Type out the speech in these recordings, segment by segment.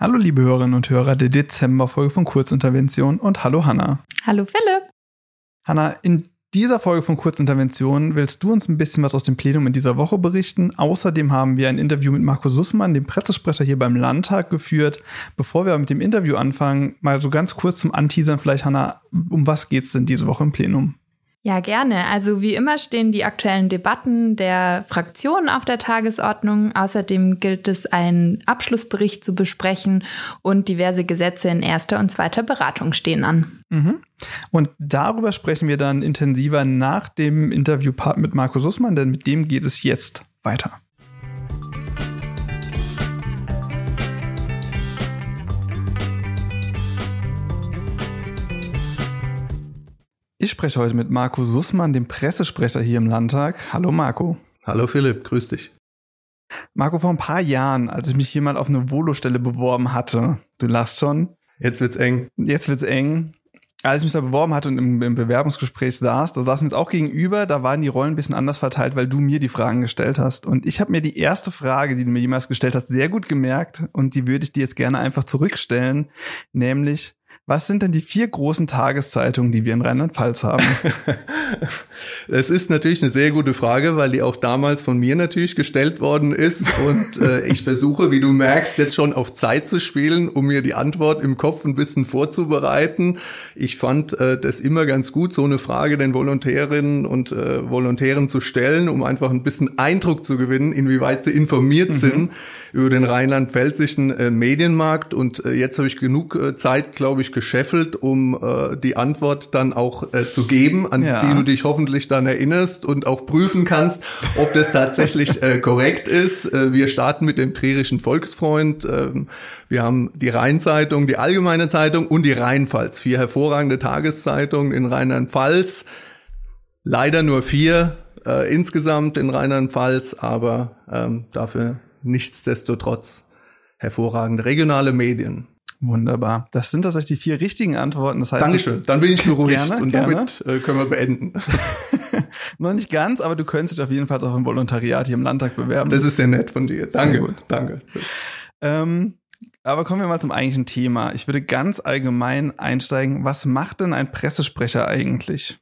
Hallo liebe Hörerinnen und Hörer der Dezemberfolge von Kurzintervention und hallo Hanna. Hallo Philipp. Hanna, in dieser Folge von Kurzintervention willst du uns ein bisschen was aus dem Plenum in dieser Woche berichten. Außerdem haben wir ein Interview mit Marco Sussmann, dem Pressesprecher hier beim Landtag, geführt. Bevor wir mit dem Interview anfangen, mal so ganz kurz zum Anteasern vielleicht, Hanna, um was geht's denn diese Woche im Plenum? Ja, gerne. Also wie immer stehen die aktuellen Debatten der Fraktionen auf der Tagesordnung. Außerdem gilt es, einen Abschlussbericht zu besprechen und diverse Gesetze in erster und zweiter Beratung stehen an. Mhm. Und darüber sprechen wir dann intensiver nach dem Interviewpart mit Markus Sussmann, denn mit dem geht es jetzt weiter. Ich spreche heute mit Marco Sussmann, dem Pressesprecher hier im Landtag. Hallo Marco. Hallo Philipp, grüß dich. Marco, vor ein paar Jahren, als ich mich hier mal auf eine Volostelle beworben hatte, du lachst schon. Jetzt wird's eng. Jetzt wird's eng. Als ich mich da beworben hatte und im, im Bewerbungsgespräch saß, da saßen wir uns auch gegenüber, da waren die Rollen ein bisschen anders verteilt, weil du mir die Fragen gestellt hast. Und ich habe mir die erste Frage, die du mir jemals gestellt hast, sehr gut gemerkt und die würde ich dir jetzt gerne einfach zurückstellen, nämlich was sind denn die vier großen Tageszeitungen, die wir in Rheinland-Pfalz haben? Es ist natürlich eine sehr gute Frage, weil die auch damals von mir natürlich gestellt worden ist. Und äh, ich versuche, wie du merkst, jetzt schon auf Zeit zu spielen, um mir die Antwort im Kopf ein bisschen vorzubereiten. Ich fand äh, das immer ganz gut, so eine Frage den Volontärinnen und äh, Volontären zu stellen, um einfach ein bisschen Eindruck zu gewinnen, inwieweit sie informiert mhm. sind über den rheinland-pfälzischen äh, Medienmarkt. Und äh, jetzt habe ich genug äh, Zeit, glaube ich, gescheffelt, um äh, die Antwort dann auch äh, zu geben, an ja. die du dich hoffentlich dann erinnerst und auch prüfen kannst, ob das tatsächlich äh, korrekt ist. Äh, wir starten mit dem Trierischen Volksfreund. Ähm, wir haben die Rheinzeitung, die Allgemeine Zeitung und die Rheinpfalz. Vier hervorragende Tageszeitungen in Rheinland-Pfalz. Leider nur vier äh, insgesamt in Rheinland-Pfalz, aber ähm, dafür nichtsdestotrotz hervorragende regionale Medien. Wunderbar. Das sind tatsächlich die vier richtigen Antworten. Das heißt, Dankeschön. Dann bin ich beruhigt gerne, und gerne. damit äh, können wir beenden. Noch nicht ganz, aber du könntest dich auf jeden Fall auch im Volontariat hier im Landtag bewerben. Das ist sehr nett von dir. Danke. Danke. Ähm, aber kommen wir mal zum eigentlichen Thema. Ich würde ganz allgemein einsteigen. Was macht denn ein Pressesprecher eigentlich?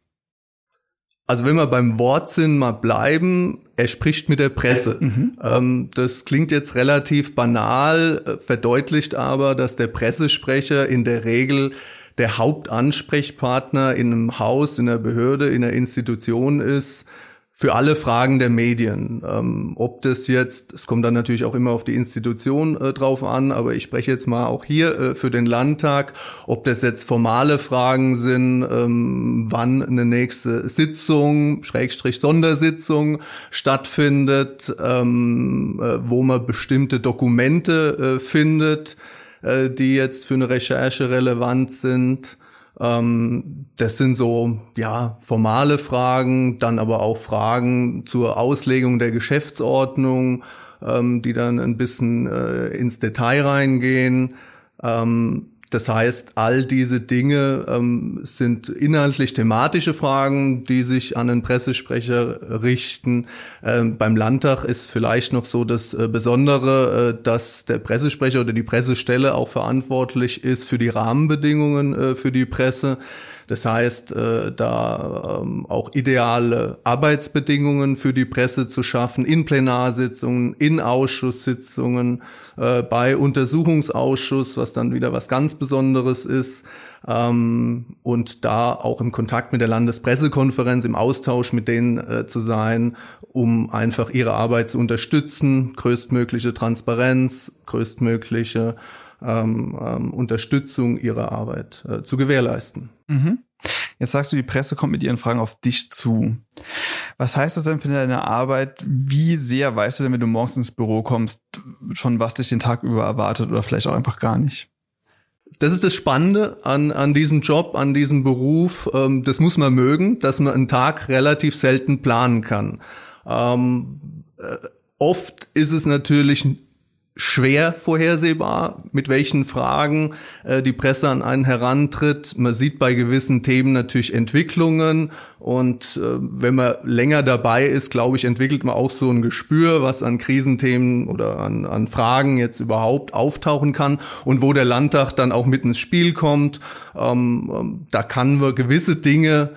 Also wenn wir beim Wortsinn mal bleiben, er spricht mit der Presse. Mhm. Ähm, das klingt jetzt relativ banal, äh, verdeutlicht aber, dass der Pressesprecher in der Regel der Hauptansprechpartner in einem Haus, in einer Behörde, in einer Institution ist, für alle Fragen der Medien. Ähm, ob das jetzt, es kommt dann natürlich auch immer auf die Institution äh, drauf an, aber ich spreche jetzt mal auch hier äh, für den Landtag, ob das jetzt formale Fragen sind, ähm, wann eine nächste Sitzung, Schrägstrich Sondersitzung stattfindet, ähm, äh, wo man bestimmte Dokumente äh, findet, äh, die jetzt für eine Recherche relevant sind ähm, das sind so, ja, formale Fragen, dann aber auch Fragen zur Auslegung der Geschäftsordnung, ähm, die dann ein bisschen äh, ins Detail reingehen. Ähm, das heißt, all diese Dinge ähm, sind inhaltlich thematische Fragen, die sich an den Pressesprecher richten. Ähm, beim Landtag ist vielleicht noch so das äh, Besondere, äh, dass der Pressesprecher oder die Pressestelle auch verantwortlich ist für die Rahmenbedingungen äh, für die Presse. Das heißt, äh, da ähm, auch ideale Arbeitsbedingungen für die Presse zu schaffen, in Plenarsitzungen, in Ausschusssitzungen, äh, bei Untersuchungsausschuss, was dann wieder was ganz Besonderes ist. Ähm, und da auch im Kontakt mit der Landespressekonferenz, im Austausch mit denen äh, zu sein, um einfach ihre Arbeit zu unterstützen, größtmögliche Transparenz, größtmögliche ähm, ähm, Unterstützung ihrer Arbeit äh, zu gewährleisten. Mhm. Jetzt sagst du, die Presse kommt mit ihren Fragen auf dich zu. Was heißt das denn für deine Arbeit? Wie sehr weißt du denn, wenn du morgens ins Büro kommst, schon was dich den Tag über erwartet oder vielleicht auch einfach gar nicht? Das ist das Spannende an, an diesem Job, an diesem Beruf. Ähm, das muss man mögen, dass man einen Tag relativ selten planen kann. Ähm, äh, oft ist es natürlich schwer vorhersehbar, mit welchen Fragen äh, die Presse an einen herantritt. Man sieht bei gewissen Themen natürlich Entwicklungen und äh, wenn man länger dabei ist, glaube ich, entwickelt man auch so ein Gespür, was an Krisenthemen oder an, an Fragen jetzt überhaupt auftauchen kann und wo der Landtag dann auch mit ins Spiel kommt. Ähm, ähm da kann man gewisse Dinge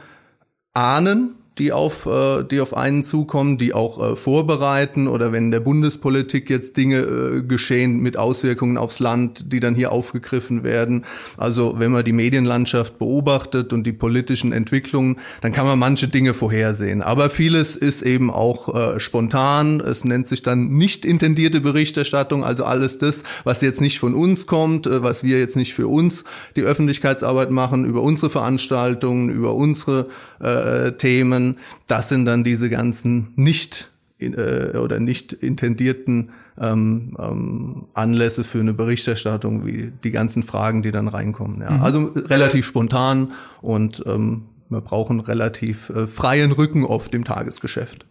ahnen, die auf, äh, die auf einen zukommen, die auch äh, vorbereiten oder wenn in der Bundespolitik jetzt Dinge äh, geschehen mit Auswirkungen aufs Land, die dann hier aufgegriffen werden. Also wenn man die Medienlandschaft beobachtet und die politischen Entwicklungen, dann kann man manche Dinge vorhersehen. Aber vieles ist eben auch äh, spontan. Es nennt sich dann nicht intendierte Berichterstattung, also alles das, was jetzt nicht von uns kommt, äh, was wir jetzt nicht für uns die Öffentlichkeitsarbeit machen, über unsere Veranstaltungen, über unsere äh, Themen das sind dann diese ganzen nicht äh, oder nicht intendierten ähm, ähm, Anlässe für eine Berichterstattung, wie die ganzen Fragen, die dann reinkommen. Ja. Mhm. Also relativ spontan und ähm, wir brauchen relativ äh, freien Rücken oft im Tagesgeschäft.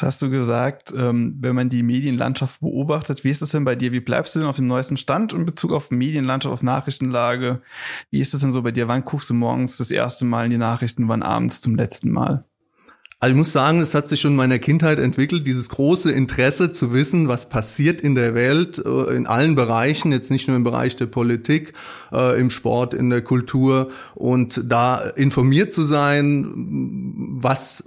Das hast du gesagt, ähm, wenn man die Medienlandschaft beobachtet, wie ist das denn bei dir? Wie bleibst du denn auf dem neuesten Stand in Bezug auf Medienlandschaft, auf Nachrichtenlage? Wie ist das denn so bei dir? Wann guckst du morgens das erste Mal in die Nachrichten, wann abends zum letzten Mal? Also ich muss sagen, es hat sich schon in meiner Kindheit entwickelt, dieses große Interesse zu wissen, was passiert in der Welt, äh, in allen Bereichen, jetzt nicht nur im Bereich der Politik, äh, im Sport, in der Kultur und da informiert zu sein, was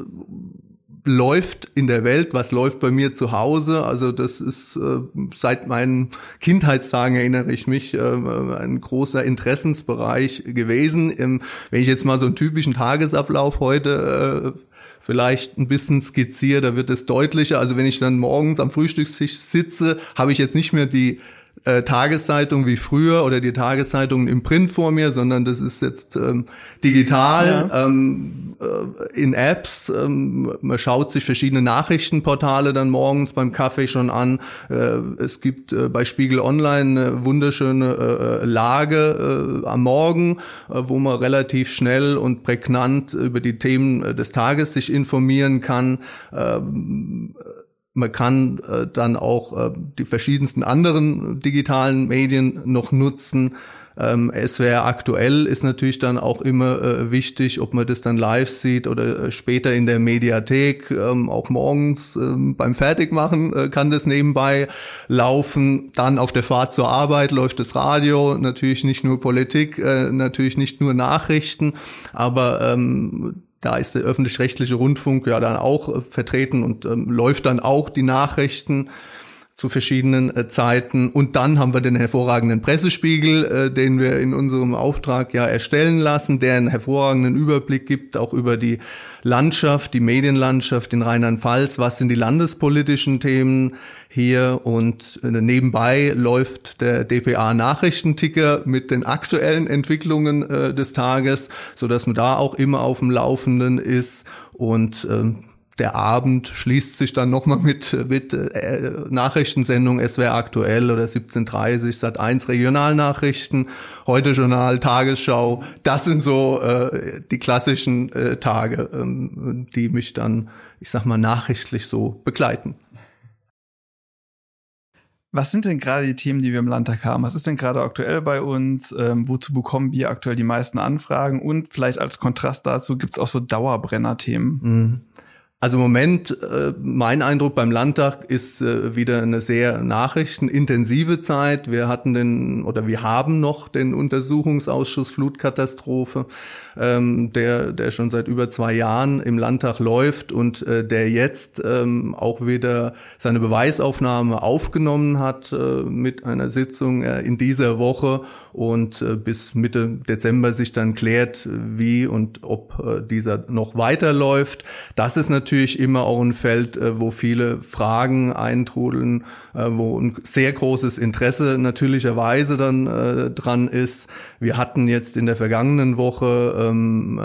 läuft in der Welt, was läuft bei mir zu Hause. Also das ist äh, seit meinen Kindheitstagen erinnere ich mich äh, ein großer Interessensbereich gewesen. Ähm, wenn ich jetzt mal so einen typischen Tagesablauf heute äh, vielleicht ein bisschen skizziere, da wird es deutlicher. Also wenn ich dann morgens am Frühstückstisch sitze, habe ich jetzt nicht mehr die äh, Tageszeitung wie früher oder die Tageszeitungen im Print vor mir, sondern das ist jetzt ähm, digital ja. ähm, äh, in Apps. Ähm, man schaut sich verschiedene Nachrichtenportale dann morgens beim Kaffee schon an. Äh, es gibt äh, bei Spiegel Online eine wunderschöne äh, Lage äh, am Morgen, äh, wo man relativ schnell und prägnant über die Themen äh, des Tages sich informieren kann. Ähm, man kann äh, dann auch äh, die verschiedensten anderen digitalen Medien noch nutzen. Ähm, SWR aktuell ist natürlich dann auch immer äh, wichtig, ob man das dann live sieht oder äh, später in der Mediathek. Ähm, auch morgens ähm, beim Fertigmachen äh, kann das nebenbei laufen. Dann auf der Fahrt zur Arbeit läuft das Radio, natürlich nicht nur Politik, äh, natürlich nicht nur Nachrichten, aber ähm, da ist der öffentlich-rechtliche Rundfunk ja dann auch äh, vertreten und ähm, läuft dann auch die Nachrichten zu verschiedenen äh, Zeiten. Und dann haben wir den hervorragenden Pressespiegel, äh, den wir in unserem Auftrag ja erstellen lassen, der einen hervorragenden Überblick gibt, auch über die Landschaft, die Medienlandschaft in Rheinland-Pfalz. Was sind die landespolitischen Themen hier? Und äh, nebenbei läuft der DPA-Nachrichtenticker mit den aktuellen Entwicklungen äh, des Tages, so dass man da auch immer auf dem Laufenden ist und ähm, der Abend schließt sich dann nochmal mit, mit äh, Nachrichtensendung SWR aktuell oder 17.30 Sat 1 Regionalnachrichten, heute Journal, Tagesschau. Das sind so äh, die klassischen äh, Tage, ähm, die mich dann, ich sag mal, nachrichtlich so begleiten. Was sind denn gerade die Themen, die wir im Landtag haben? Was ist denn gerade aktuell bei uns? Ähm, wozu bekommen wir aktuell die meisten Anfragen? Und vielleicht als Kontrast dazu gibt es auch so Dauerbrenner-Themen. Mhm. Also im Moment, äh, mein Eindruck beim Landtag ist äh, wieder eine sehr nachrichtenintensive Zeit. Wir hatten den oder wir haben noch den Untersuchungsausschuss Flutkatastrophe, ähm, der, der schon seit über zwei Jahren im Landtag läuft und äh, der jetzt ähm, auch wieder seine Beweisaufnahme aufgenommen hat mit einer Sitzung in dieser Woche und bis Mitte Dezember sich dann klärt, wie und ob dieser noch weiterläuft. Das ist natürlich immer auch ein Feld, äh, wo viele Fragen eintrudeln, äh, wo ein sehr großes Interesse natürlicherweise dann äh, dran ist. Wir hatten jetzt in der vergangenen Woche ähm,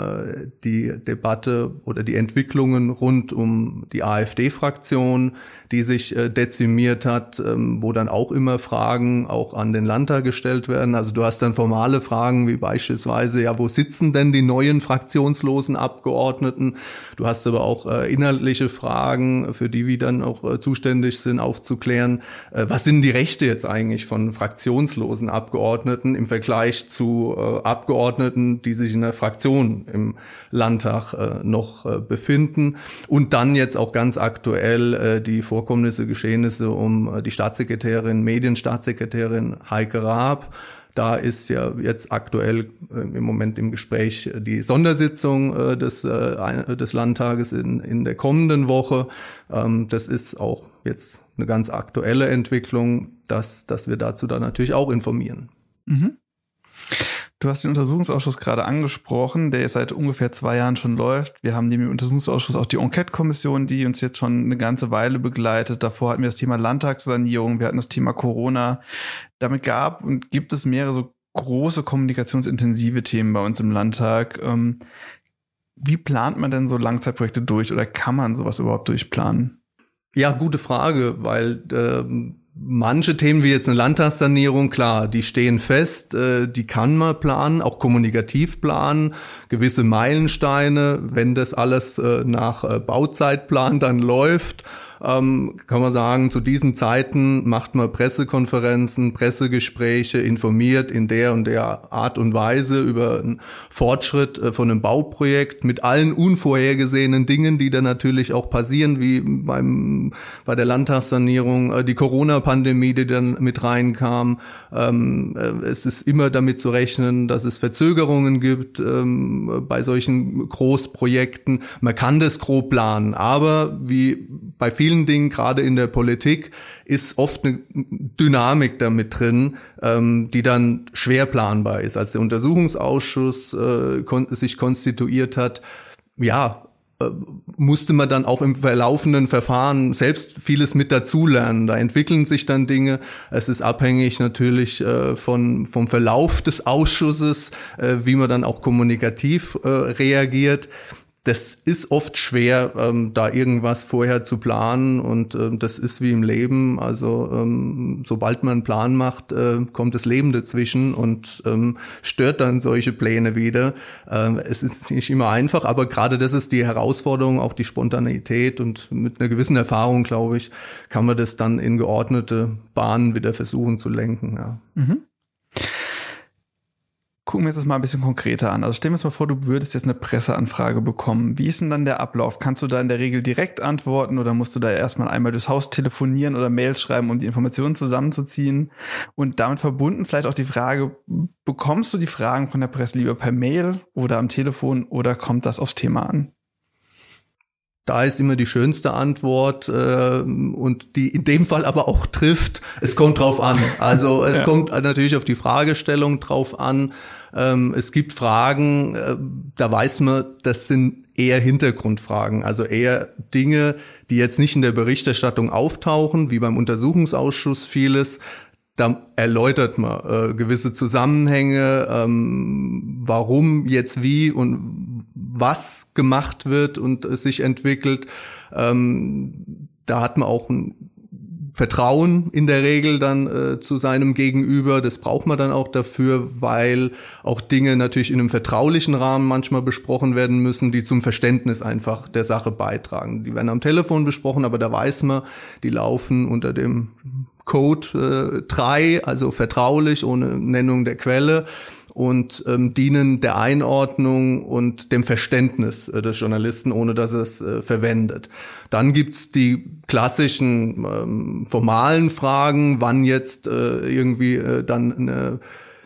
die Debatte oder die Entwicklungen rund um die AfD-Fraktion, die sich dezimiert hat, ähm, wo dann auch immer Fragen auch an den Landtag gestellt werden. Also du hast dann formale Fragen wie beispielsweise, ja, wo sitzen denn die neuen fraktionslosen Abgeordneten? Du hast aber auch inhaltliche Fragen, für die wir dann auch äh, zuständig sind, aufzuklären. Äh, was sind die Rechte jetzt eigentlich von fraktionslosen Abgeordneten im Vergleich zu äh, Abgeordneten, die sich in der Fraktion im Landtag äh, noch äh, befinden? Und dann jetzt auch ganz aktuell äh, die Vorkommnisse, Geschehnisse um die Staatssekretärin, Medienstaatssekretärin Heike Raab da ist ja jetzt aktuell äh, im Moment im Gespräch die Sondersitzung äh, des, äh, des Landtages in, in der kommenden Woche. Ähm, das ist auch jetzt eine ganz aktuelle Entwicklung, dass, dass wir dazu dann natürlich auch informieren. Mhm. Du hast den Untersuchungsausschuss gerade angesprochen, der seit ungefähr zwei Jahren schon läuft. Wir haben neben dem Untersuchungsausschuss auch die Enquete-Kommission, die uns jetzt schon eine ganze Weile begleitet. Davor hatten wir das Thema Landtagssanierung, wir hatten das Thema Corona. Damit gab und gibt es mehrere so große kommunikationsintensive Themen bei uns im Landtag. Ähm, wie plant man denn so Langzeitprojekte durch oder kann man sowas überhaupt durchplanen? Ja, gute Frage, weil ähm, manche Themen wie jetzt eine Landtagssanierung, klar, die stehen fest, äh, die kann man planen, auch kommunikativ planen, gewisse Meilensteine, wenn das alles äh, nach äh, Bauzeitplan dann läuft ähm, kann man sagen, zu diesen Zeiten macht man Pressekonferenzen, Pressegespräche, informiert in der und der Art und Weise über einen Fortschritt äh, von einem Bauprojekt mit allen unvorhergesehenen Dingen, die dann natürlich auch passieren, wie beim, bei der Landtagssanierung, äh, die Corona-Pandemie, die dann mit reinkam. Ähm, äh, es ist immer damit zu rechnen, dass es Verzögerungen gibt ähm, bei solchen Großprojekten. Man kann das grob planen, aber wie bei vielen vielen Dingen, gerade in der Politik, ist oft eine Dynamik damit drin, ähm, die dann schwer planbar ist. Als der Untersuchungsausschuss äh, kon sich konstituiert hat, ja, äh, musste man dann auch im verlaufenden Verfahren selbst vieles mit dazulernen. Da entwickeln sich dann Dinge. Es ist abhängig natürlich äh, von, vom Verlauf des Ausschusses, äh, wie man dann auch kommunikativ äh, reagiert das ist oft schwer, ähm, da irgendwas vorher zu planen und ähm, das ist wie im Leben. Also ähm, sobald man einen Plan macht, äh, kommt das Leben dazwischen und ähm, stört dann solche Pläne wieder. Ähm, es ist nicht immer einfach, aber gerade das ist die Herausforderung, auch die Spontaneität und mit einer gewissen Erfahrung, glaube ich, kann man das dann in geordnete Bahnen wieder versuchen zu lenken. Ja. Mhm gucken wir uns das mal ein bisschen konkreter an. Also stellen wir uns mal vor, du würdest jetzt eine Presseanfrage bekommen. Wie ist denn dann der Ablauf? Kannst du da in der Regel direkt antworten oder musst du da erstmal einmal durchs Haus telefonieren oder Mails schreiben, um die Informationen zusammenzuziehen? Und damit verbunden vielleicht auch die Frage, bekommst du die Fragen von der Presse lieber per Mail oder am Telefon oder kommt das aufs Thema an? Da ist immer die schönste Antwort äh, und die in dem Fall aber auch trifft. Es kommt drauf an. Also es ja. kommt natürlich auf die Fragestellung drauf an. Ähm, es gibt Fragen, äh, da weiß man, das sind eher Hintergrundfragen, also eher Dinge, die jetzt nicht in der Berichterstattung auftauchen, wie beim Untersuchungsausschuss vieles, da erläutert man äh, gewisse Zusammenhänge, ähm, warum jetzt wie und was gemacht wird und es sich entwickelt. Ähm, da hat man auch ein Vertrauen in der Regel dann äh, zu seinem Gegenüber. Das braucht man dann auch dafür, weil auch Dinge natürlich in einem vertraulichen Rahmen manchmal besprochen werden müssen, die zum Verständnis einfach der Sache beitragen. Die werden am Telefon besprochen, aber da weiß man, die laufen unter dem Code äh, 3, also vertraulich, ohne Nennung der Quelle und ähm, dienen der Einordnung und dem Verständnis äh, des Journalisten, ohne dass es äh, verwendet. Dann gibt's die klassischen ähm, formalen Fragen, wann jetzt äh, irgendwie äh, dann eine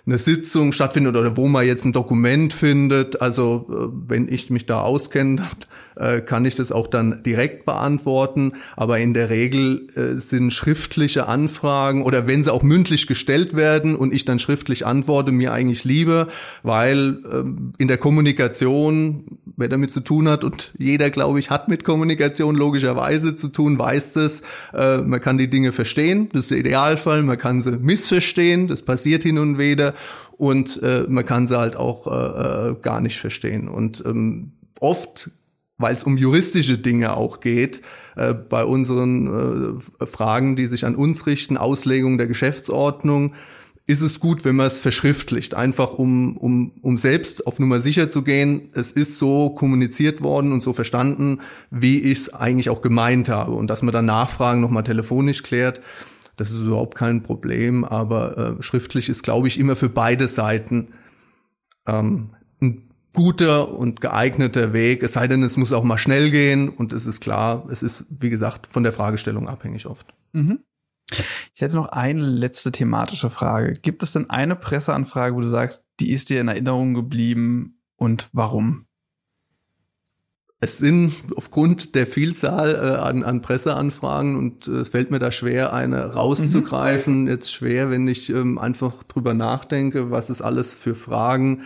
eine Sitzung stattfindet oder wo man jetzt ein Dokument findet. Also äh, wenn ich mich da auskenne, äh, kann ich das auch dann direkt beantworten. Aber in der Regel äh, sind schriftliche Anfragen oder wenn sie auch mündlich gestellt werden und ich dann schriftlich antworte, mir eigentlich lieber, weil ähm, in der Kommunikation, wer damit zu tun hat und jeder, glaube ich, hat mit Kommunikation logischerweise zu tun, weiß das, man kann die Dinge verstehen, das ist der Idealfall, man kann sie missverstehen, das passiert hin und wieder und äh, man kann sie halt auch äh, äh, gar nicht verstehen. Und ähm, oft, weil es um juristische Dinge auch geht, äh, bei unseren äh, Fragen, die sich an uns richten, Auslegung der Geschäftsordnung, ist es gut, wenn man es verschriftlicht, einfach um, um, um selbst auf Nummer sicher zu gehen. Es ist so kommuniziert worden und so verstanden, wie ich es eigentlich auch gemeint habe. Und dass man dann Nachfragen nochmal telefonisch klärt, das ist überhaupt kein Problem. Aber äh, schriftlich ist, glaube ich, immer für beide Seiten ähm, ein guter und geeigneter Weg. Es sei denn, es muss auch mal schnell gehen und es ist klar, es ist, wie gesagt, von der Fragestellung abhängig oft. Mhm. Ich hätte noch eine letzte thematische Frage. Gibt es denn eine Presseanfrage, wo du sagst, die ist dir in Erinnerung geblieben und warum? Es sind aufgrund der Vielzahl äh, an, an Presseanfragen und äh, es fällt mir da schwer, eine rauszugreifen. Mhm. Jetzt schwer, wenn ich ähm, einfach drüber nachdenke, was es alles für Fragen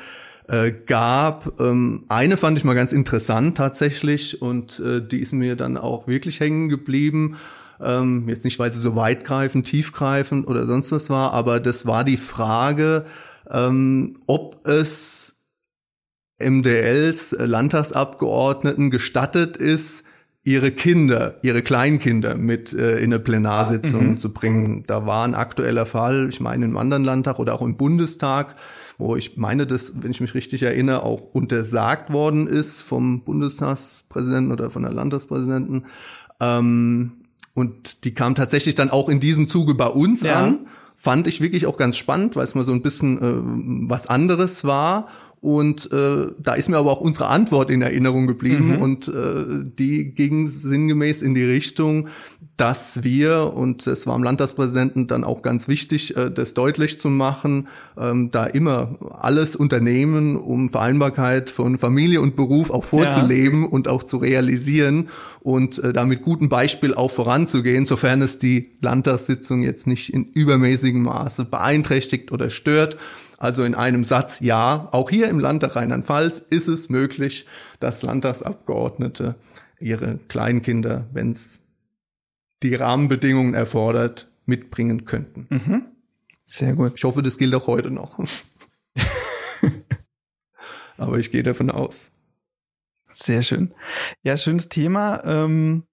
äh, gab. Ähm, eine fand ich mal ganz interessant tatsächlich und äh, die ist mir dann auch wirklich hängen geblieben. Ähm, jetzt nicht, weil sie so weitgreifend, tiefgreifend oder sonst was war, aber das war die Frage, ähm, ob es MDLs Landtagsabgeordneten gestattet ist, ihre Kinder, ihre Kleinkinder mit äh, in eine Plenarsitzung mhm. zu bringen. Da war ein aktueller Fall, ich meine im anderen Landtag oder auch im Bundestag, wo ich meine, dass, wenn ich mich richtig erinnere, auch untersagt worden ist vom Bundestagspräsidenten oder von der Landtagspräsidenten. Ähm, und die kam tatsächlich dann auch in diesem Zuge bei uns ja. an. Fand ich wirklich auch ganz spannend, weil es mal so ein bisschen äh, was anderes war. Und äh, da ist mir aber auch unsere Antwort in Erinnerung geblieben mhm. und äh, die ging sinngemäß in die Richtung, dass wir, und es war dem Landtagspräsidenten dann auch ganz wichtig, äh, das deutlich zu machen, ähm, da immer alles unternehmen, um Vereinbarkeit von Familie und Beruf auch vorzuleben ja. und auch zu realisieren und äh, da mit gutem Beispiel auch voranzugehen, sofern es die Landtagssitzung jetzt nicht in übermäßigem Maße beeinträchtigt oder stört. Also in einem Satz, ja, auch hier im Landtag Rheinland-Pfalz ist es möglich, dass Landtagsabgeordnete ihre Kleinkinder, wenn es die Rahmenbedingungen erfordert, mitbringen könnten. Mhm. Sehr gut. Ich hoffe, das gilt auch heute noch. Aber ich gehe davon aus. Sehr schön. Ja, schönes Thema. Ähm,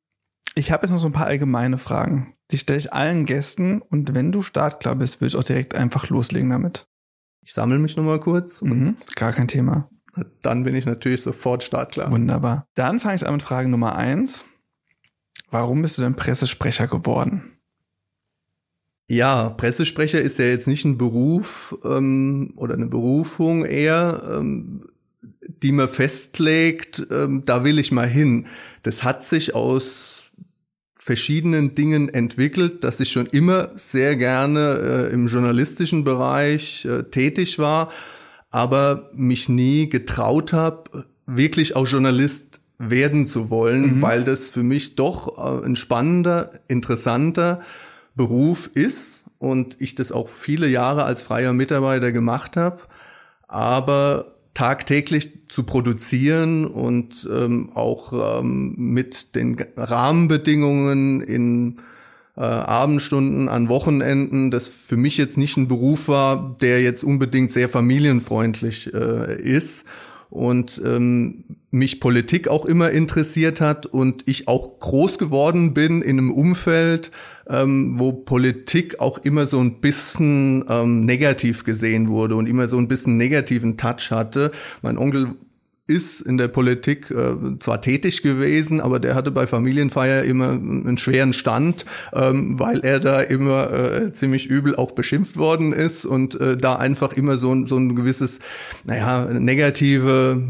ich habe jetzt noch so ein paar allgemeine Fragen. Die stelle ich allen Gästen und wenn du startklar bist, will ich auch direkt einfach loslegen damit. Ich sammle mich nochmal kurz. Mhm, gar kein Thema. Dann bin ich natürlich sofort startklar. Wunderbar. Dann fange ich an mit Frage Nummer eins. Warum bist du denn Pressesprecher geworden? Ja, Pressesprecher ist ja jetzt nicht ein Beruf ähm, oder eine Berufung eher, ähm, die man festlegt, ähm, da will ich mal hin. Das hat sich aus verschiedenen Dingen entwickelt, dass ich schon immer sehr gerne äh, im journalistischen Bereich äh, tätig war, aber mich nie getraut habe, wirklich auch Journalist werden zu wollen, mhm. weil das für mich doch äh, ein spannender, interessanter Beruf ist und ich das auch viele Jahre als freier Mitarbeiter gemacht habe. Aber tagtäglich zu produzieren und ähm, auch ähm, mit den Rahmenbedingungen in äh, Abendstunden an Wochenenden, das für mich jetzt nicht ein Beruf war, der jetzt unbedingt sehr familienfreundlich äh, ist und ähm, mich Politik auch immer interessiert hat und ich auch groß geworden bin in einem Umfeld, ähm, wo Politik auch immer so ein bisschen ähm, negativ gesehen wurde und immer so ein bisschen negativen Touch hatte. Mein Onkel ist in der Politik äh, zwar tätig gewesen, aber der hatte bei Familienfeier immer einen schweren Stand, ähm, weil er da immer äh, ziemlich übel auch beschimpft worden ist und äh, da einfach immer so, so ein gewisses, naja, negative,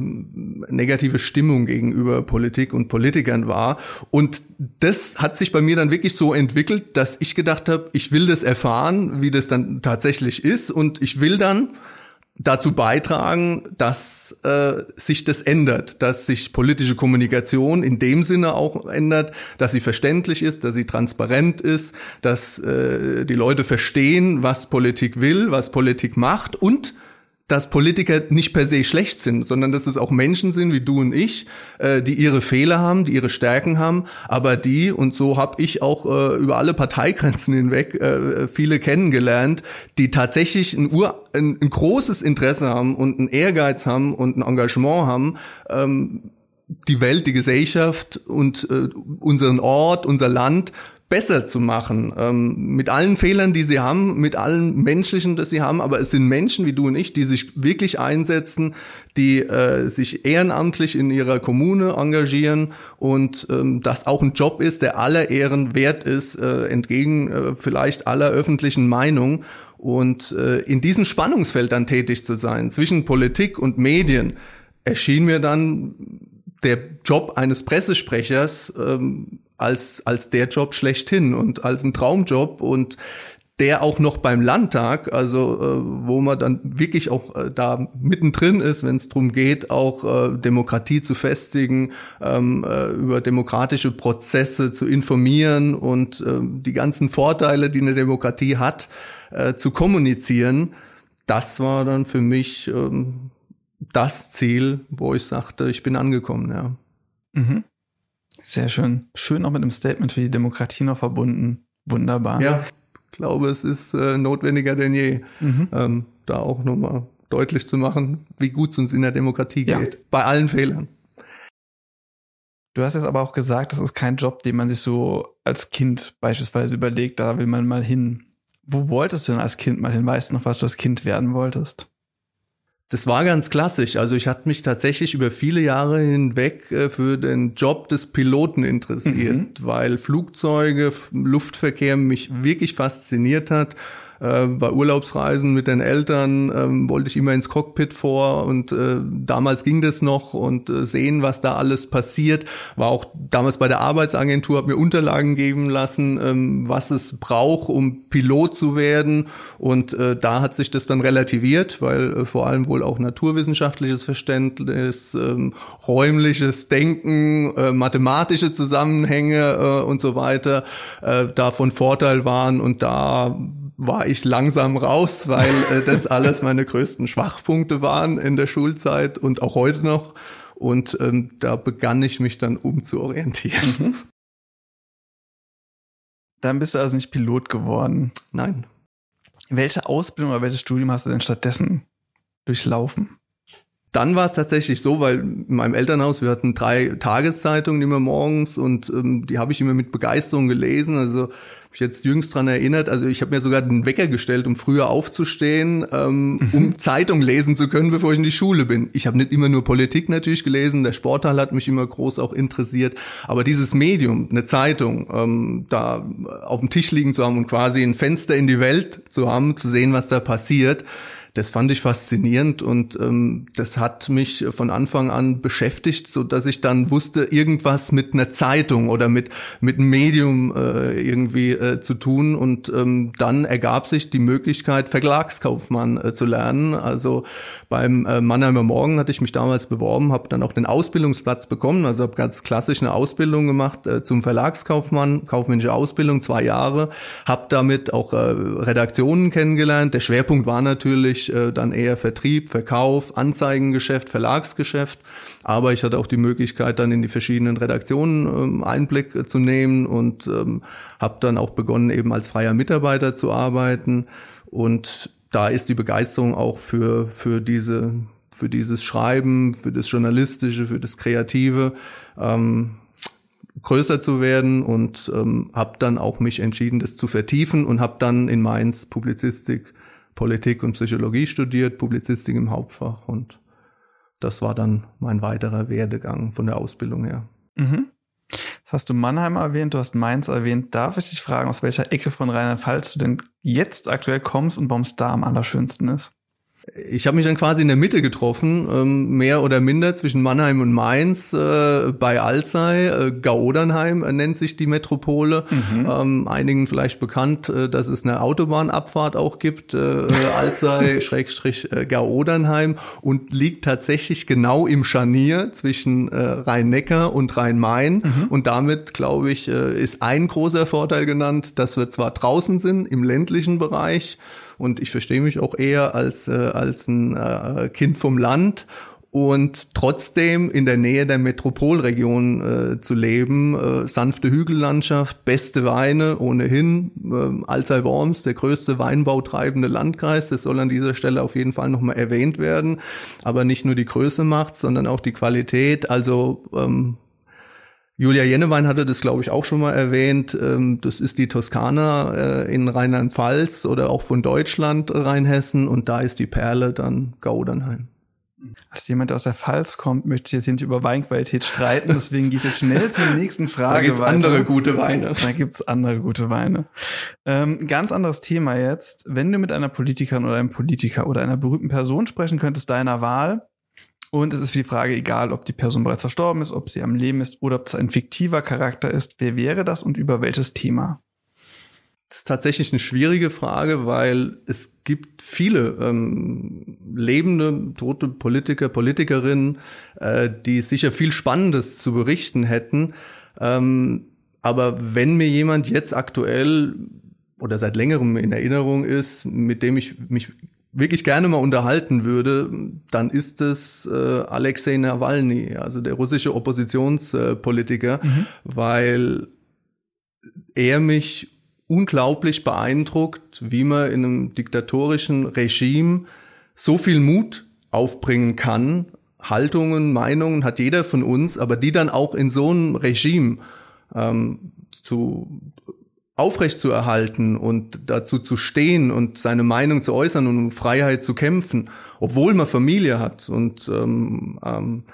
negative Stimmung gegenüber Politik und Politikern war. Und das hat sich bei mir dann wirklich so entwickelt, dass ich gedacht habe, ich will das erfahren, wie das dann tatsächlich ist und ich will dann dazu beitragen, dass äh, sich das ändert, dass sich politische Kommunikation in dem Sinne auch ändert, dass sie verständlich ist, dass sie transparent ist, dass äh, die Leute verstehen, was Politik will, was Politik macht und dass Politiker nicht per se schlecht sind, sondern dass es auch Menschen sind wie du und ich, äh, die ihre Fehler haben, die ihre Stärken haben, aber die, und so habe ich auch äh, über alle Parteigrenzen hinweg äh, viele kennengelernt, die tatsächlich ein, Ur, ein, ein, großes Interesse haben und ein Ehrgeiz haben und ein Engagement haben, ähm, die Welt, die Gesellschaft und äh, unseren Ort, unser Land besser zu machen, ähm, mit allen Fehlern, die sie haben, mit allen menschlichen, das sie haben, aber es sind Menschen wie du und ich, die sich wirklich einsetzen, die äh, sich ehrenamtlich in ihrer Kommune engagieren und ähm, das auch ein Job ist, der aller Ehren wert ist, äh, entgegen äh, vielleicht aller öffentlichen Meinung. Und äh, in diesem Spannungsfeld dann tätig zu sein, zwischen Politik und Medien, erschien mir dann der Job eines Pressesprechers ähm, als, als der Job schlechthin und als ein Traumjob und der auch noch beim Landtag, also äh, wo man dann wirklich auch äh, da mittendrin ist, wenn es darum geht, auch äh, Demokratie zu festigen, ähm, äh, über demokratische Prozesse zu informieren und äh, die ganzen Vorteile, die eine Demokratie hat, äh, zu kommunizieren. Das war dann für mich ähm, das Ziel, wo ich sagte, ich bin angekommen, ja. Mhm. Sehr schön. Schön auch mit einem Statement für die Demokratie noch verbunden. Wunderbar. Ja, glaube, es ist äh, notwendiger denn je, mhm. ähm, da auch nochmal deutlich zu machen, wie gut es uns in der Demokratie geht. Ja. Bei allen Fehlern. Du hast jetzt aber auch gesagt, das ist kein Job, den man sich so als Kind beispielsweise überlegt, da will man mal hin. Wo wolltest du denn als Kind mal hin? Weißt du noch, was du als Kind werden wolltest? Das war ganz klassisch. Also ich hatte mich tatsächlich über viele Jahre hinweg äh, für den Job des Piloten interessiert, mhm. weil Flugzeuge, Luftverkehr mich wirklich fasziniert hat äh, bei Urlaubsreisen mit den Eltern ähm, wollte ich immer ins Cockpit vor und äh, damals ging das noch und äh, sehen, was da alles passiert. War auch damals bei der Arbeitsagentur, habe mir Unterlagen geben lassen, ähm, was es braucht, um Pilot zu werden. Und äh, da hat sich das dann relativiert, weil äh, vor allem wohl auch naturwissenschaftliches Verständnis, ähm, räumliches Denken, äh, mathematische Zusammenhänge äh, und so weiter äh, da von Vorteil waren. Und da war ich langsam raus, weil äh, das alles meine größten Schwachpunkte waren in der Schulzeit und auch heute noch. Und ähm, da begann ich mich dann umzuorientieren. Mhm. Dann bist du also nicht Pilot geworden. Nein. Welche Ausbildung oder welches Studium hast du denn stattdessen durchlaufen? Dann war es tatsächlich so, weil in meinem Elternhaus, wir hatten drei Tageszeitungen immer morgens und ähm, die habe ich immer mit Begeisterung gelesen. Also mich jetzt jüngst dran erinnert, also ich habe mir sogar den Wecker gestellt, um früher aufzustehen, ähm, mhm. um Zeitung lesen zu können, bevor ich in die Schule bin. Ich habe nicht immer nur Politik natürlich gelesen, der Sportteil hat mich immer groß auch interessiert, aber dieses Medium, eine Zeitung, ähm, da auf dem Tisch liegen zu haben und quasi ein Fenster in die Welt zu haben, zu sehen, was da passiert, das fand ich faszinierend und ähm, das hat mich von Anfang an beschäftigt, so dass ich dann wusste, irgendwas mit einer Zeitung oder mit mit einem Medium äh, irgendwie äh, zu tun und ähm, dann ergab sich die Möglichkeit Verlagskaufmann äh, zu lernen. Also beim äh, Mannheimer Morgen hatte ich mich damals beworben, habe dann auch den Ausbildungsplatz bekommen, also habe ganz klassisch eine Ausbildung gemacht äh, zum Verlagskaufmann, kaufmännische Ausbildung zwei Jahre, habe damit auch äh, Redaktionen kennengelernt. Der Schwerpunkt war natürlich äh, dann eher Vertrieb, Verkauf, Anzeigengeschäft, Verlagsgeschäft. Aber ich hatte auch die Möglichkeit, dann in die verschiedenen Redaktionen ähm, Einblick äh, zu nehmen und ähm, habe dann auch begonnen, eben als freier Mitarbeiter zu arbeiten. Und da ist die Begeisterung auch für, für diese für dieses Schreiben, für das Journalistische, für das Kreative ähm, größer zu werden und ähm, habe dann auch mich entschieden, das zu vertiefen und habe dann in Mainz Publizistik Politik und Psychologie studiert, Publizistik im Hauptfach und das war dann mein weiterer Werdegang von der Ausbildung her. Mhm. hast du Mannheim erwähnt, du hast Mainz erwähnt. Darf ich dich fragen, aus welcher Ecke von Rheinland-Pfalz du denn jetzt aktuell kommst und warum es da am allerschönsten ist? Ich habe mich dann quasi in der Mitte getroffen, ähm, mehr oder minder zwischen Mannheim und Mainz äh, bei Alzey. Äh, Gaudernheim äh, nennt sich die Metropole. Mhm. Ähm, einigen vielleicht bekannt, dass es eine Autobahnabfahrt auch gibt, Alzey Schrägstrich Gaudernheim und liegt tatsächlich genau im Scharnier zwischen Rhein-Neckar und Rhein-Main. Mhm. Und damit, glaube ich, ist ein großer Vorteil genannt, dass wir zwar draußen sind im ländlichen Bereich, und ich verstehe mich auch eher als, äh, als ein äh, Kind vom Land und trotzdem in der Nähe der Metropolregion äh, zu leben. Äh, sanfte Hügellandschaft, beste Weine ohnehin. Äh, Alzey-Worms, der größte weinbautreibende Landkreis, das soll an dieser Stelle auf jeden Fall nochmal erwähnt werden. Aber nicht nur die Größe macht, sondern auch die Qualität. Also ähm, Julia Jennewein hatte das, glaube ich, auch schon mal erwähnt. Ähm, das ist die Toskana äh, in Rheinland-Pfalz oder auch von Deutschland, Rheinhessen. Und da ist die Perle dann Gaudernheim. Als jemand aus der Pfalz kommt, möchte ich jetzt nicht über Weinqualität streiten, deswegen gehe ich jetzt schnell zur nächsten Frage. Da gibt's weiter. andere gute Weine. Da gibt's andere gute Weine. Ähm, ganz anderes Thema jetzt. Wenn du mit einer Politikerin oder einem Politiker oder einer berühmten Person sprechen könntest, deiner Wahl, und es ist für die Frage egal, ob die Person bereits verstorben ist, ob sie am Leben ist oder ob es ein fiktiver Charakter ist. Wer wäre das und über welches Thema? Das ist tatsächlich eine schwierige Frage, weil es gibt viele ähm, lebende, tote Politiker, Politikerinnen, äh, die sicher viel Spannendes zu berichten hätten. Ähm, aber wenn mir jemand jetzt aktuell oder seit längerem in Erinnerung ist, mit dem ich mich wirklich gerne mal unterhalten würde, dann ist es äh, Alexei Nawalny, also der russische Oppositionspolitiker, mhm. weil er mich unglaublich beeindruckt, wie man in einem diktatorischen Regime so viel Mut aufbringen kann. Haltungen, Meinungen hat jeder von uns, aber die dann auch in so einem Regime ähm, zu aufrecht zu erhalten und dazu zu stehen und seine Meinung zu äußern und um Freiheit zu kämpfen, obwohl man Familie hat und ähm, ähm,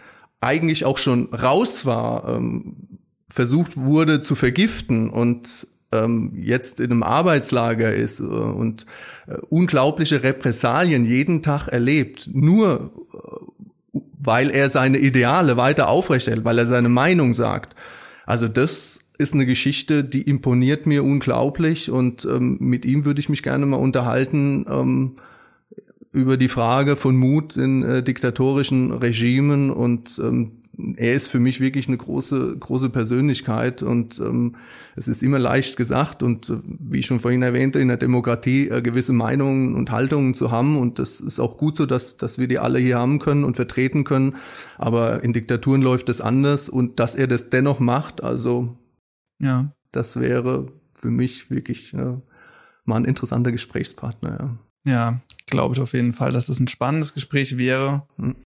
eigentlich auch schon raus war, ähm, versucht wurde zu vergiften und ähm, jetzt in einem Arbeitslager ist äh, und äh, unglaubliche Repressalien jeden Tag erlebt, nur äh, weil er seine Ideale weiter aufrechterhält, weil er seine Meinung sagt. Also das ist eine Geschichte, die imponiert mir unglaublich und ähm, mit ihm würde ich mich gerne mal unterhalten ähm, über die Frage von Mut in äh, diktatorischen Regimen und ähm, er ist für mich wirklich eine große große Persönlichkeit und ähm, es ist immer leicht gesagt und äh, wie ich schon vorhin erwähnte in der Demokratie äh, gewisse Meinungen und Haltungen zu haben und das ist auch gut so, dass dass wir die alle hier haben können und vertreten können, aber in Diktaturen läuft es anders und dass er das dennoch macht, also ja. Das wäre für mich wirklich ja, mal ein interessanter Gesprächspartner, ja. Ja, glaube ich auf jeden Fall, dass das ein spannendes Gespräch wäre. Hm.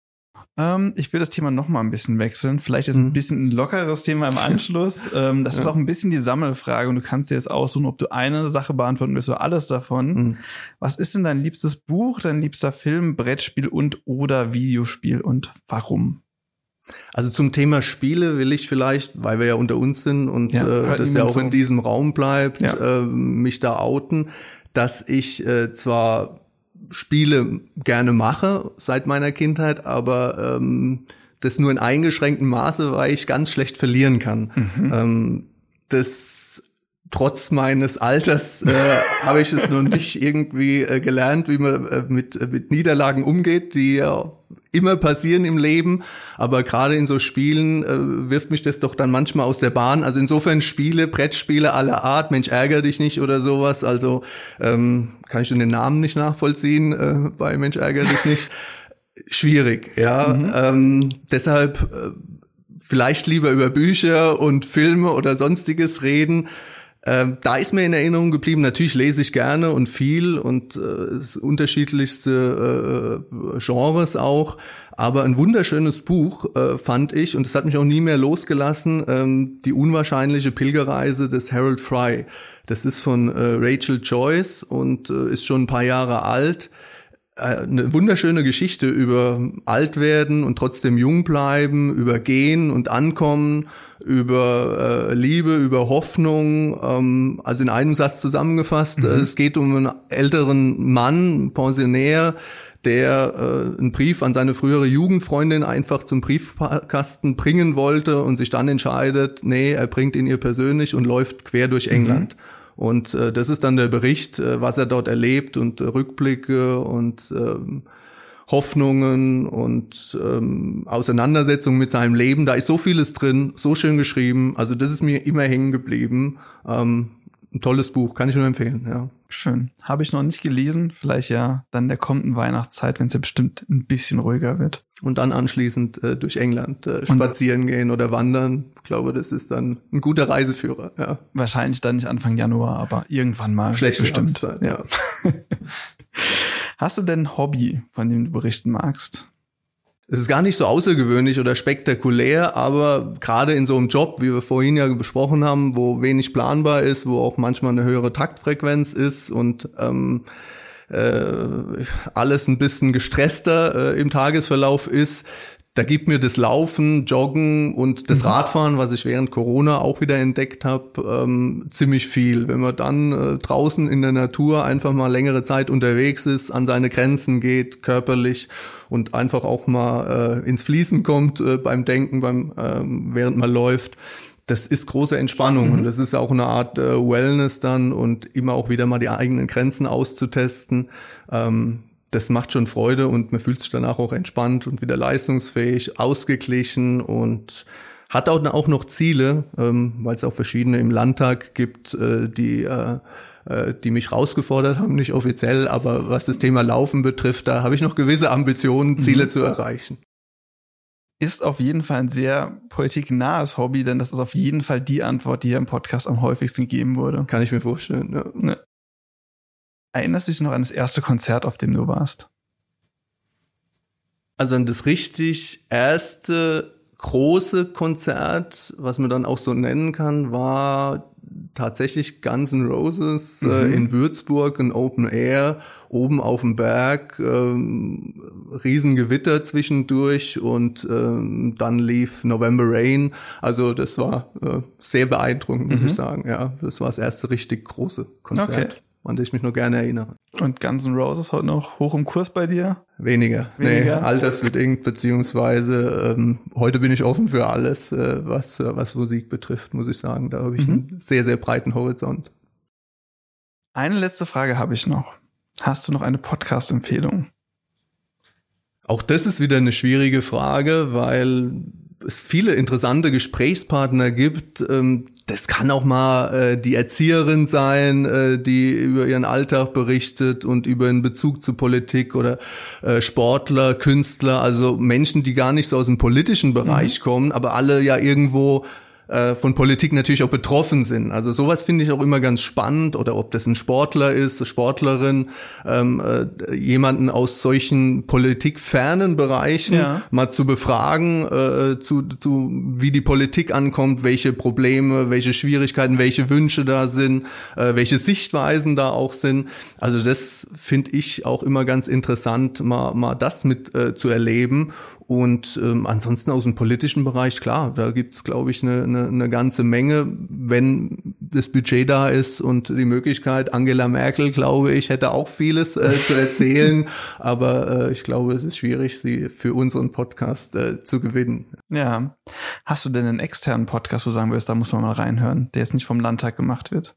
Ähm, ich will das Thema noch mal ein bisschen wechseln. Vielleicht ist hm. ein bisschen ein lockeres Thema im Anschluss. ähm, das ja. ist auch ein bisschen die Sammelfrage und du kannst dir jetzt aussuchen, ob du eine Sache beantworten willst oder alles davon. Hm. Was ist denn dein liebstes Buch, dein liebster Film, Brettspiel und oder Videospiel und warum? Also zum Thema Spiele will ich vielleicht, weil wir ja unter uns sind und ja, äh, das ja auch so. in diesem Raum bleibt, ja. äh, mich da outen, dass ich äh, zwar Spiele gerne mache seit meiner Kindheit, aber ähm, das nur in eingeschränktem Maße, weil ich ganz schlecht verlieren kann. Mhm. Ähm, das trotz meines Alters äh, habe ich es noch nicht irgendwie äh, gelernt, wie man äh, mit, äh, mit Niederlagen umgeht, die ja immer passieren im Leben, aber gerade in so Spielen äh, wirft mich das doch dann manchmal aus der Bahn. Also insofern Spiele, Brettspiele aller Art, Mensch ärger dich nicht oder sowas. Also ähm, kann ich schon den Namen nicht nachvollziehen äh, bei Mensch ärger dich nicht. Schwierig, ja. Mhm. Ähm, deshalb äh, vielleicht lieber über Bücher und Filme oder sonstiges reden. Ähm, da ist mir in Erinnerung geblieben, natürlich lese ich gerne und viel und äh, unterschiedlichste äh, Genres auch, aber ein wunderschönes Buch äh, fand ich und es hat mich auch nie mehr losgelassen, ähm, Die unwahrscheinliche Pilgerreise des Harold Fry. Das ist von äh, Rachel Joyce und äh, ist schon ein paar Jahre alt eine wunderschöne Geschichte über Altwerden und trotzdem jung bleiben, über Gehen und Ankommen, über äh, Liebe, über Hoffnung. Ähm, also in einem Satz zusammengefasst, mhm. es geht um einen älteren Mann, Pensionär, der äh, einen Brief an seine frühere Jugendfreundin einfach zum Briefkasten bringen wollte und sich dann entscheidet, nee, er bringt ihn ihr persönlich und läuft quer durch mhm. England. Mhm. Und äh, das ist dann der Bericht, äh, was er dort erlebt und äh, Rückblicke und ähm, Hoffnungen und ähm, Auseinandersetzungen mit seinem Leben. Da ist so vieles drin, so schön geschrieben. Also das ist mir immer hängen geblieben. Ähm, ein tolles Buch, kann ich nur empfehlen, ja. Schön. Habe ich noch nicht gelesen. Vielleicht ja dann der kommenden Weihnachtszeit, wenn es ja bestimmt ein bisschen ruhiger wird. Und dann anschließend äh, durch England äh, spazieren gehen oder wandern. Ich glaube, das ist dann ein guter Reiseführer, ja. Wahrscheinlich dann nicht Anfang Januar, aber irgendwann mal. Schlecht bestimmt. Ja. Hast du denn ein Hobby, von dem du berichten magst? Es ist gar nicht so außergewöhnlich oder spektakulär, aber gerade in so einem Job, wie wir vorhin ja besprochen haben, wo wenig planbar ist, wo auch manchmal eine höhere Taktfrequenz ist und ähm, äh, alles ein bisschen gestresster äh, im Tagesverlauf ist, da gibt mir das Laufen, Joggen und das mhm. Radfahren, was ich während Corona auch wieder entdeckt habe, ähm, ziemlich viel. Wenn man dann äh, draußen in der Natur einfach mal längere Zeit unterwegs ist, an seine Grenzen geht, körperlich und einfach auch mal äh, ins Fließen kommt äh, beim Denken, beim äh, während man läuft. Das ist große Entspannung mhm. und das ist auch eine Art äh, Wellness dann und immer auch wieder mal die eigenen Grenzen auszutesten. Ähm, das macht schon Freude und man fühlt sich danach auch entspannt und wieder leistungsfähig, ausgeglichen und hat auch, auch noch Ziele, ähm, weil es auch verschiedene im Landtag gibt, äh, die äh, äh, die mich rausgefordert haben, nicht offiziell, aber was das Thema Laufen betrifft, da habe ich noch gewisse Ambitionen, Ziele mhm. zu erreichen. Ist auf jeden Fall ein sehr politiknahes Hobby, denn das ist auf jeden Fall die Antwort, die hier im Podcast am häufigsten gegeben wurde. Kann ich mir vorstellen. Ja. Ne. Erinnerst du dich noch an das erste Konzert, auf dem du warst? Also an das richtig erste große Konzert, was man dann auch so nennen kann, war tatsächlich Guns N' Roses äh, mhm. äh, in Würzburg, ein Open Air, oben auf dem Berg, ähm, Riesengewitter zwischendurch und ähm, dann lief November Rain. Also das war äh, sehr beeindruckend, muss mhm. ich sagen. Ja, das war das erste richtig große Konzert. Okay an das ich mich nur gerne erinnere. Und Guns N' Roses heute noch hoch im Kurs bei dir? Weniger. Weniger? Nee, altersbedingt, beziehungsweise ähm, heute bin ich offen für alles, äh, was, äh, was Musik betrifft, muss ich sagen. Da habe ich mhm. einen sehr, sehr breiten Horizont. Eine letzte Frage habe ich noch. Hast du noch eine Podcast-Empfehlung? Auch das ist wieder eine schwierige Frage, weil es viele interessante Gesprächspartner gibt, ähm, das kann auch mal äh, die Erzieherin sein, äh, die über ihren Alltag berichtet und über einen Bezug zu Politik oder äh, Sportler, Künstler, also Menschen, die gar nicht so aus dem politischen Bereich mhm. kommen, aber alle ja irgendwo äh, von Politik natürlich auch betroffen sind. Also sowas finde ich auch immer ganz spannend oder ob das ein Sportler ist, Sportlerin, ähm, äh, jemanden aus solchen politikfernen Bereichen ja. mal zu befragen, äh, zu, zu wie die Politik ankommt, welche Probleme, welche Schwierigkeiten, welche Wünsche da sind, äh, welche Sichtweisen da auch sind. Also das finde ich auch immer ganz interessant, mal, mal das mit äh, zu erleben. Und ähm, ansonsten aus dem politischen Bereich, klar, da gibt's, glaube ich, eine, eine, eine ganze Menge, wenn das Budget da ist und die Möglichkeit. Angela Merkel, glaube ich, hätte auch vieles äh, zu erzählen, aber äh, ich glaube, es ist schwierig, sie für unseren Podcast äh, zu gewinnen. Ja. Hast du denn einen externen Podcast, wo du sagen würdest, da muss man mal reinhören, der jetzt nicht vom Landtag gemacht wird?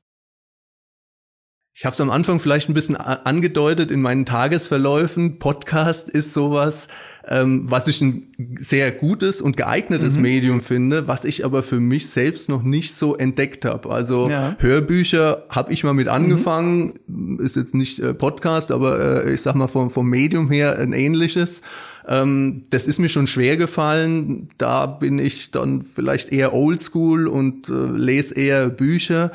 Ich habe es am Anfang vielleicht ein bisschen angedeutet in meinen Tagesverläufen. Podcast ist sowas, ähm, was ich ein sehr gutes und geeignetes mhm. Medium finde, was ich aber für mich selbst noch nicht so entdeckt habe. Also ja. Hörbücher habe ich mal mit angefangen, mhm. ist jetzt nicht äh, Podcast, aber äh, ich sag mal vom, vom Medium her ein ähnliches. Ähm, das ist mir schon schwer gefallen. Da bin ich dann vielleicht eher oldschool und äh, lese eher Bücher.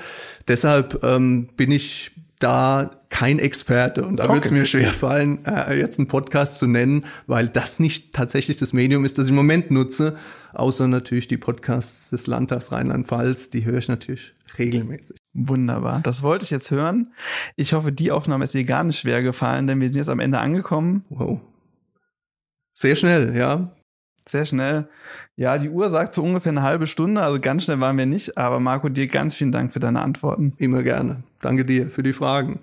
Deshalb ähm, bin ich da kein Experte und da okay. wird es mir schwer fallen, äh, jetzt einen Podcast zu nennen, weil das nicht tatsächlich das Medium ist, das ich im Moment nutze, außer natürlich die Podcasts des Landtags Rheinland-Pfalz, die höre ich natürlich regelmäßig. Wunderbar, das wollte ich jetzt hören. Ich hoffe, die Aufnahme ist dir gar nicht schwer gefallen, denn wir sind jetzt am Ende angekommen. Wow. Sehr schnell, ja. Sehr schnell. Ja, die Uhr sagt so ungefähr eine halbe Stunde, also ganz schnell waren wir nicht. Aber Marco, dir ganz vielen Dank für deine Antworten. Immer gerne. Danke dir für die Fragen.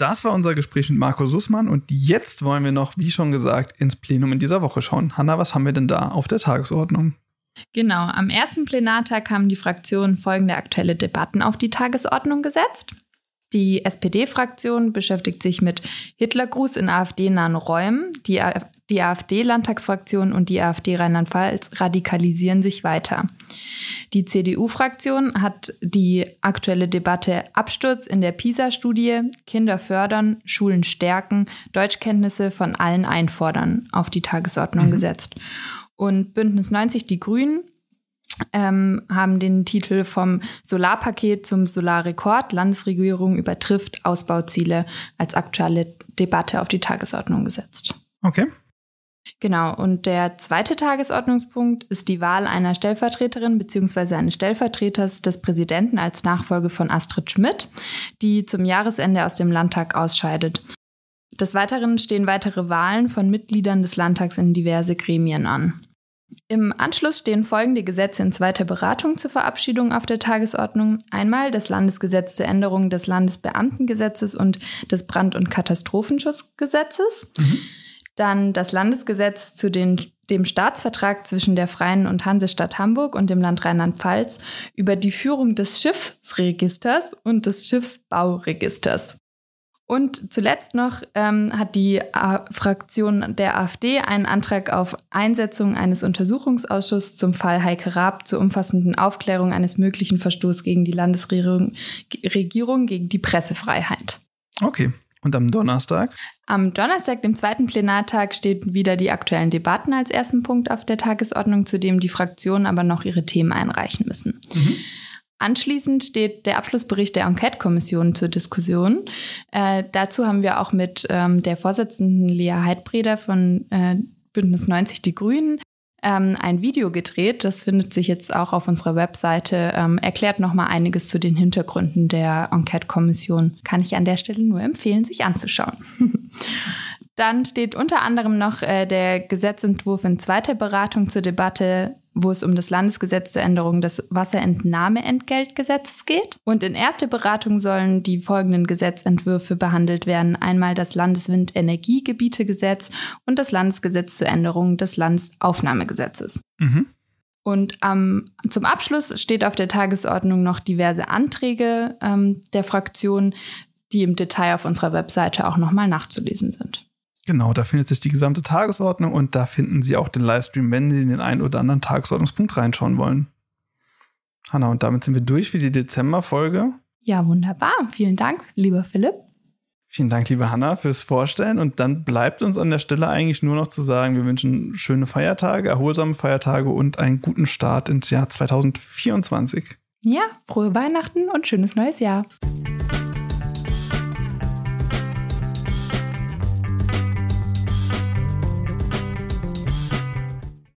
Das war unser Gespräch mit Marco Sussmann und jetzt wollen wir noch, wie schon gesagt, ins Plenum in dieser Woche schauen. Hanna, was haben wir denn da auf der Tagesordnung? Genau, am ersten Plenartag haben die Fraktionen folgende aktuelle Debatten auf die Tagesordnung gesetzt. Die SPD-Fraktion beschäftigt sich mit Hitlergruß in AfD-nahen Räumen. Die, die AfD-Landtagsfraktion und die AfD Rheinland-Pfalz radikalisieren sich weiter. Die CDU-Fraktion hat die aktuelle Debatte Absturz in der PISA-Studie, Kinder fördern, Schulen stärken, Deutschkenntnisse von allen einfordern auf die Tagesordnung mhm. gesetzt. Und Bündnis 90, die Grünen, ähm, haben den Titel vom Solarpaket zum Solarrekord. Landesregierung übertrifft Ausbauziele als aktuelle Debatte auf die Tagesordnung gesetzt. Okay. Genau, und der zweite Tagesordnungspunkt ist die Wahl einer Stellvertreterin bzw. eines Stellvertreters des Präsidenten als Nachfolge von Astrid Schmidt, die zum Jahresende aus dem Landtag ausscheidet. Des Weiteren stehen weitere Wahlen von Mitgliedern des Landtags in diverse Gremien an. Im Anschluss stehen folgende Gesetze in zweiter Beratung zur Verabschiedung auf der Tagesordnung. Einmal das Landesgesetz zur Änderung des Landesbeamtengesetzes und des Brand- und Katastrophenschutzgesetzes. Mhm. Dann das Landesgesetz zu den, dem Staatsvertrag zwischen der Freien und Hansestadt Hamburg und dem Land Rheinland-Pfalz über die Führung des Schiffsregisters und des Schiffsbauregisters. Und zuletzt noch ähm, hat die A Fraktion der AfD einen Antrag auf Einsetzung eines Untersuchungsausschusses zum Fall Heike Raab zur umfassenden Aufklärung eines möglichen Verstoßes gegen die Landesregierung Regierung gegen die Pressefreiheit. Okay. Und am Donnerstag? Am Donnerstag, dem zweiten Plenartag, stehen wieder die aktuellen Debatten als ersten Punkt auf der Tagesordnung, zu dem die Fraktionen aber noch ihre Themen einreichen müssen. Mhm. Anschließend steht der Abschlussbericht der Enquete-Kommission zur Diskussion. Äh, dazu haben wir auch mit ähm, der Vorsitzenden Lea Heidbreder von äh, Bündnis 90 Die Grünen ähm, ein Video gedreht. Das findet sich jetzt auch auf unserer Webseite. Ähm, erklärt nochmal einiges zu den Hintergründen der Enquete-Kommission. Kann ich an der Stelle nur empfehlen, sich anzuschauen. Dann steht unter anderem noch äh, der Gesetzentwurf in zweiter Beratung zur Debatte wo es um das Landesgesetz zur Änderung des Wasserentnahmeentgeltgesetzes geht. Und in erster Beratung sollen die folgenden Gesetzentwürfe behandelt werden. Einmal das Landeswindenergiegebietegesetz und das Landesgesetz zur Änderung des Landesaufnahmegesetzes. Mhm. Und ähm, zum Abschluss steht auf der Tagesordnung noch diverse Anträge ähm, der Fraktion, die im Detail auf unserer Webseite auch nochmal nachzulesen sind. Genau, da findet sich die gesamte Tagesordnung und da finden Sie auch den Livestream, wenn Sie in den einen oder anderen Tagesordnungspunkt reinschauen wollen. Hanna, und damit sind wir durch für die Dezemberfolge. Ja, wunderbar. Vielen Dank, lieber Philipp. Vielen Dank, liebe Hanna, fürs Vorstellen. Und dann bleibt uns an der Stelle eigentlich nur noch zu sagen, wir wünschen schöne Feiertage, erholsame Feiertage und einen guten Start ins Jahr 2024. Ja, frohe Weihnachten und schönes neues Jahr.